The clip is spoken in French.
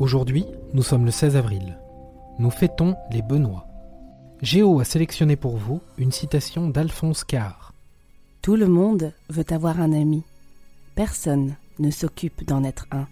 Aujourd'hui, nous sommes le 16 avril. Nous fêtons les Benoît. Géo a sélectionné pour vous une citation d'Alphonse Carr. Tout le monde veut avoir un ami. Personne ne s'occupe d'en être un.